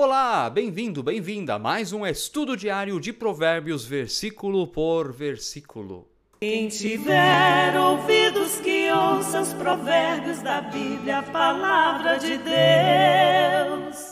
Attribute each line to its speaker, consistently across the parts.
Speaker 1: Olá, bem-vindo, bem-vinda a mais um estudo diário de Provérbios, versículo por versículo.
Speaker 2: Quem tiver ouvidos que ouça os provérbios da Bíblia, a palavra de Deus.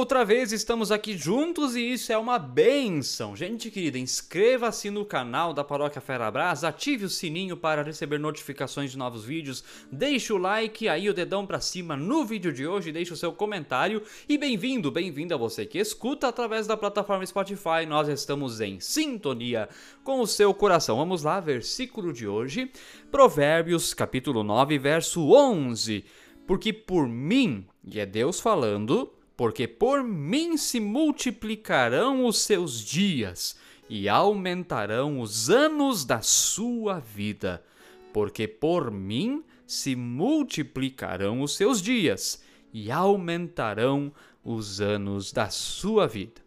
Speaker 1: Outra vez estamos aqui juntos e isso é uma benção. Gente querida, inscreva-se no canal da Paróquia Ferabras, ative o sininho para receber notificações de novos vídeos, deixe o like, aí o dedão para cima no vídeo de hoje, deixe o seu comentário e bem-vindo, bem-vinda você que escuta através da plataforma Spotify. Nós estamos em sintonia com o seu coração. Vamos lá, versículo de hoje, Provérbios, capítulo 9, verso 11. Porque por mim, e é Deus falando, porque por mim se multiplicarão os seus dias e aumentarão os anos da sua vida. Porque por mim se multiplicarão os seus dias e aumentarão os anos da sua vida.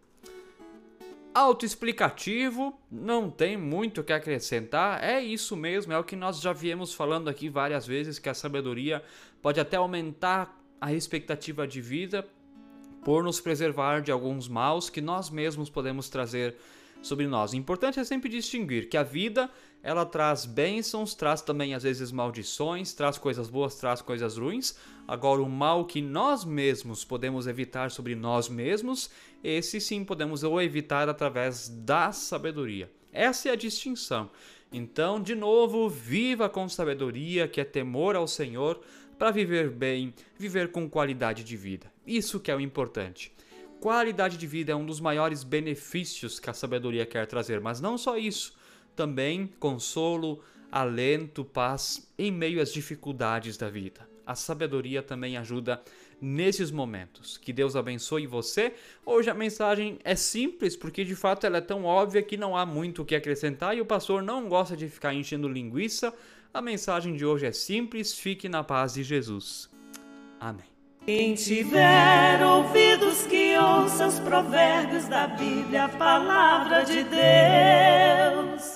Speaker 1: Autoexplicativo, não tem muito o que acrescentar, é isso mesmo, é o que nós já viemos falando aqui várias vezes, que a sabedoria pode até aumentar a expectativa de vida, por nos preservar de alguns maus que nós mesmos podemos trazer sobre nós. O importante é sempre distinguir que a vida ela traz bênçãos, traz também às vezes maldições, traz coisas boas, traz coisas ruins. Agora o mal que nós mesmos podemos evitar sobre nós mesmos, esse sim podemos ou evitar através da sabedoria. Essa é a distinção. Então, de novo, viva com sabedoria, que é temor ao Senhor, para viver bem, viver com qualidade de vida. Isso que é o importante. Qualidade de vida é um dos maiores benefícios que a sabedoria quer trazer, mas não só isso, também consolo, alento, paz em meio às dificuldades da vida. A sabedoria também ajuda nesses momentos. Que Deus abençoe você. Hoje a mensagem é simples, porque de fato ela é tão óbvia que não há muito o que acrescentar e o pastor não gosta de ficar enchendo linguiça. A mensagem de hoje é simples, fique na paz de Jesus. Amém.
Speaker 2: Quem tiver ouvidos que ouça os provérbios da Bíblia, a palavra de Deus.